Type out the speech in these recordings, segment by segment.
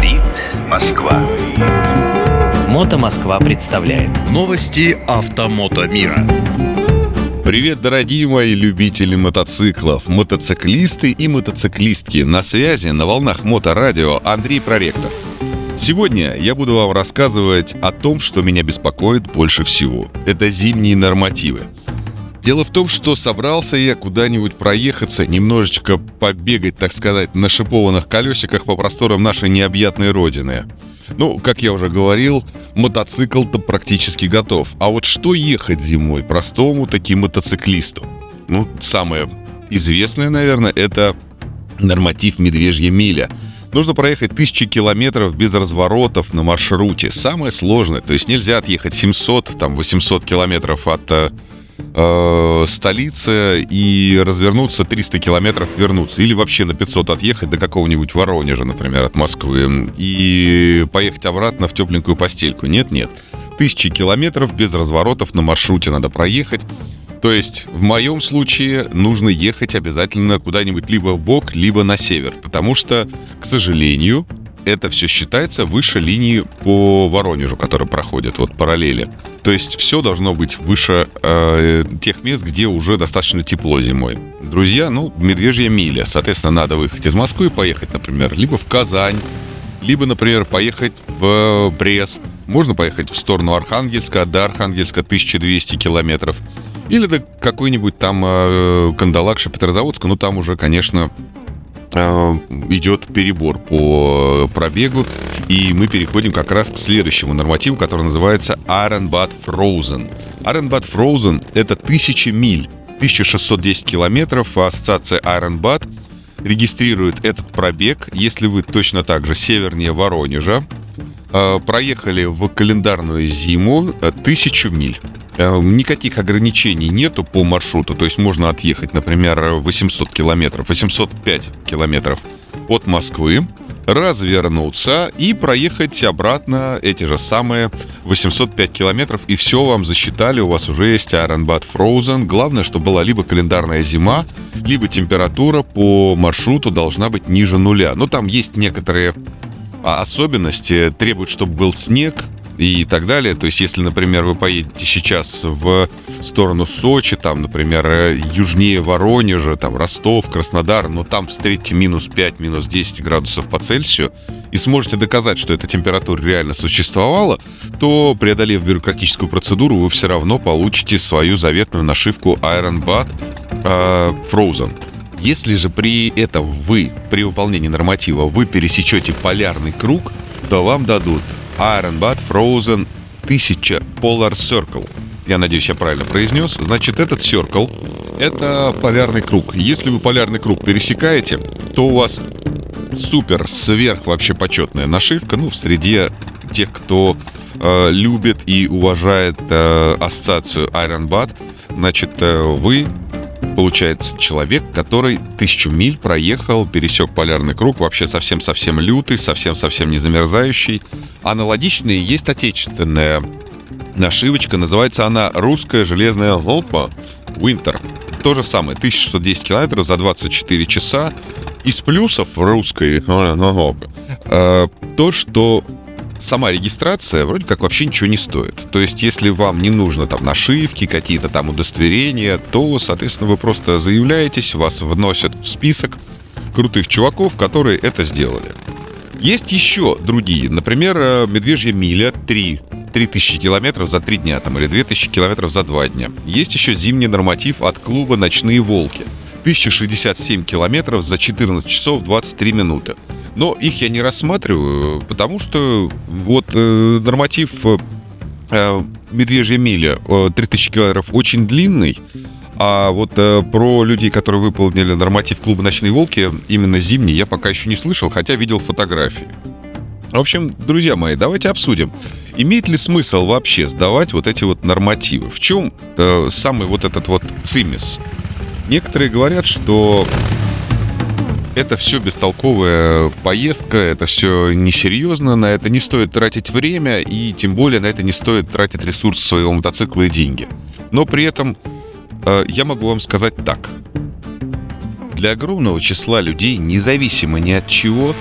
Говорит Москва. Мото Москва представляет Новости автомото мира. Привет, дорогие мои любители мотоциклов, мотоциклисты и мотоциклистки. На связи на волнах Моторадио Андрей Проректор. Сегодня я буду вам рассказывать о том, что меня беспокоит больше всего. Это зимние нормативы. Дело в том, что собрался я куда-нибудь проехаться, немножечко побегать, так сказать, на шипованных колесиках по просторам нашей необъятной родины. Ну, как я уже говорил, мотоцикл-то практически готов. А вот что ехать зимой простому таким мотоциклисту? Ну, самое известное, наверное, это норматив «Медвежья миля». Нужно проехать тысячи километров без разворотов на маршруте. Самое сложное. То есть нельзя отъехать 700, там 800 километров от э, столице и развернуться 300 километров вернуться. Или вообще на 500 отъехать до какого-нибудь Воронежа, например, от Москвы. И поехать обратно в тепленькую постельку. Нет-нет. Тысячи километров без разворотов на маршруте надо проехать. То есть в моем случае нужно ехать обязательно куда-нибудь либо в бок, либо на север. Потому что, к сожалению, это все считается выше линии по Воронежу, которая проходит, вот параллели. То есть все должно быть выше э, тех мест, где уже достаточно тепло зимой. Друзья, ну, медвежья миля. Соответственно, надо выехать из Москвы и поехать, например, либо в Казань, либо, например, поехать в Брест. Можно поехать в сторону Архангельска, до Архангельска 1200 километров. Или до какой-нибудь там э, Кандалакша, Петрозаводска. Ну, там уже, конечно, идет перебор по пробегу, и мы переходим как раз к следующему нормативу, который называется Ironbad Frozen. Ironbad Frozen — это тысяча миль, 1610 километров, а ассоциация Ironbad регистрирует этот пробег, если вы точно так же севернее Воронежа, э, проехали в календарную зиму э, тысячу миль. Э, никаких ограничений нету по маршруту, то есть можно отъехать, например, 800 километров, 805 километров от Москвы, развернуться и проехать обратно эти же самые 805 километров, и все вам засчитали, у вас уже есть Ironbad Frozen. Главное, чтобы была либо календарная зима, либо температура по маршруту должна быть ниже нуля. Но там есть некоторые а, особенности, требуют, чтобы был снег, и так далее. То есть, если, например, вы поедете сейчас в сторону Сочи, там, например, э, южнее Воронежа, там, Ростов, Краснодар, но там встретите минус 5, минус 10 градусов по Цельсию, и сможете доказать, что эта температура реально существовала, то, преодолев бюрократическую процедуру, вы все равно получите свою заветную нашивку Iron Bad э, Frozen. Если же при этом вы, при выполнении норматива, вы пересечете полярный круг, то вам дадут Iron Bud Frozen 1000 Polar Circle. Я надеюсь, я правильно произнес. Значит, этот Circle — это полярный круг. Если вы полярный круг пересекаете, то у вас супер, сверх вообще почетная нашивка, ну, в среде тех, кто э, любит и уважает э, ассоциацию Iron Bud, значит, э, вы получается человек, который тысячу миль проехал, пересек полярный круг, вообще совсем-совсем лютый, совсем-совсем не замерзающий. Аналогичные есть отечественная нашивочка, называется она «Русская железная лопа Winter». То же самое, 1610 километров за 24 часа. Из плюсов русской э, то, что сама регистрация вроде как вообще ничего не стоит. То есть, если вам не нужно там нашивки, какие-то там удостоверения, то, соответственно, вы просто заявляетесь, вас вносят в список крутых чуваков, которые это сделали. Есть еще другие. Например, э, «Медвежья миля» 3. 3000 километров за 3 дня там, или 2000 километров за 2 дня. Есть еще зимний норматив от клуба «Ночные волки». 1067 километров за 14 часов 23 минуты. Но их я не рассматриваю, потому что вот э, норматив э, медвежья миля э, 3000 километров очень длинный, а вот э, про людей, которые выполнили норматив клуба «Ночные волки», именно зимний, я пока еще не слышал, хотя видел фотографии. В общем, друзья мои, давайте обсудим. Имеет ли смысл вообще сдавать вот эти вот нормативы? В чем э, самый вот этот вот цимис? Некоторые говорят, что это все бестолковая поездка, это все несерьезно, на это не стоит тратить время, и тем более на это не стоит тратить ресурсы своего мотоцикла и деньги. Но при этом э, я могу вам сказать так. Для огромного числа людей, независимо ни от чего,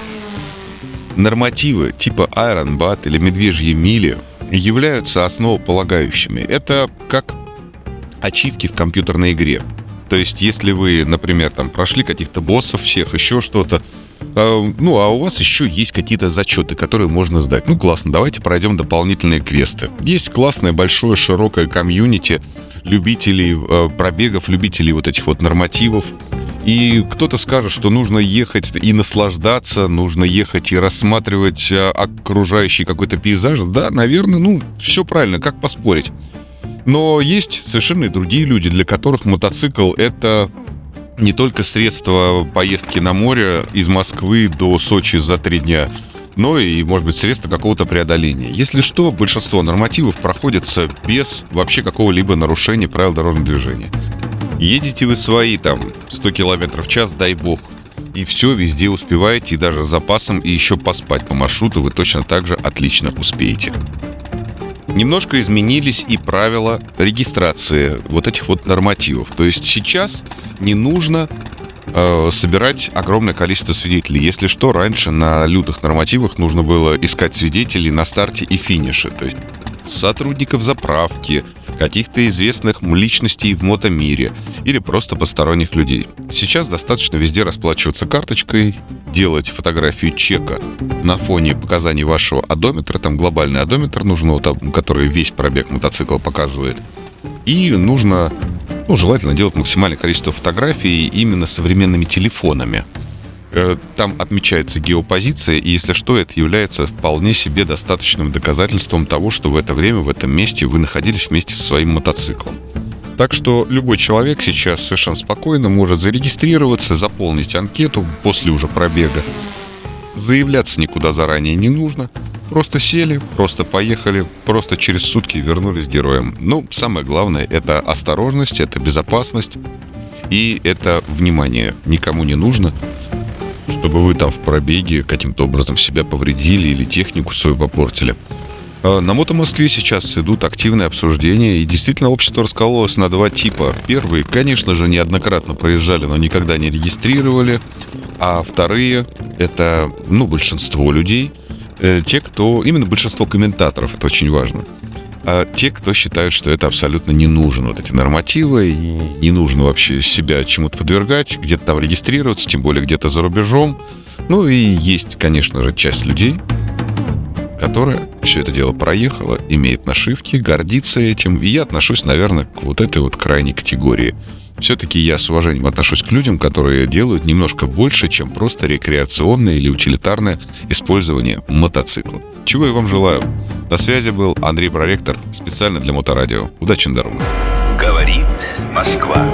нормативы типа Iron Bat или Медвежьи мили являются основополагающими. Это как ачивки в компьютерной игре. То есть, если вы, например, там прошли каких-то боссов всех, еще что-то, э, ну, а у вас еще есть какие-то зачеты, которые можно сдать. Ну, классно, давайте пройдем дополнительные квесты. Есть классное, большое, широкое комьюнити любителей э, пробегов, любителей вот этих вот нормативов. И кто-то скажет, что нужно ехать и наслаждаться, нужно ехать и рассматривать э, окружающий какой-то пейзаж. Да, наверное, ну, все правильно, как поспорить. Но есть совершенно и другие люди, для которых мотоцикл — это не только средство поездки на море из Москвы до Сочи за три дня, но и, может быть, средство какого-то преодоления. Если что, большинство нормативов проходятся без вообще какого-либо нарушения правил дорожного движения. Едете вы свои там 100 км в час, дай бог, и все везде успеваете, и даже с запасом, и еще поспать по маршруту вы точно так же отлично успеете. Немножко изменились и правила регистрации вот этих вот нормативов. То есть сейчас не нужно э, собирать огромное количество свидетелей. Если что, раньше на лютых нормативах нужно было искать свидетелей на старте и финише. То есть сотрудников заправки, каких-то известных личностей в мотомире или просто посторонних людей. Сейчас достаточно везде расплачиваться карточкой, делать фотографию чека на фоне показаний вашего одометра, там глобальный одометр нужен, вот, который весь пробег мотоцикла показывает. И нужно, ну, желательно делать максимальное количество фотографий именно современными телефонами. Э, там отмечается геопозиция, и если что, это является вполне себе достаточным доказательством того, что в это время, в этом месте вы находились вместе со своим мотоциклом. Так что любой человек сейчас совершенно спокойно может зарегистрироваться, заполнить анкету после уже пробега. Заявляться никуда заранее не нужно. Просто сели, просто поехали, просто через сутки вернулись героем. Ну, самое главное — это осторожность, это безопасность и это внимание. Никому не нужно чтобы вы там в пробеге каким-то образом себя повредили или технику свою попортили. А на Мото Москве сейчас идут активные обсуждения, и действительно общество раскололось на два типа. Первые, конечно же, неоднократно проезжали, но никогда не регистрировали, а вторые — это, ну, большинство людей, э, те, кто... Именно большинство комментаторов, это очень важно — а те, кто считают, что это абсолютно не нужно, вот эти нормативы, и не нужно вообще себя чему-то подвергать, где-то там регистрироваться, тем более где-то за рубежом. Ну и есть, конечно же, часть людей, которая все это дело проехала, имеет нашивки, гордится этим. И я отношусь, наверное, к вот этой вот крайней категории. Все-таки я с уважением отношусь к людям, которые делают немножко больше, чем просто рекреационное или утилитарное использование мотоцикла. Чего я вам желаю. На связи был Андрей Проректор, специально для Моторадио. Удачи на дорогах. Говорит Москва.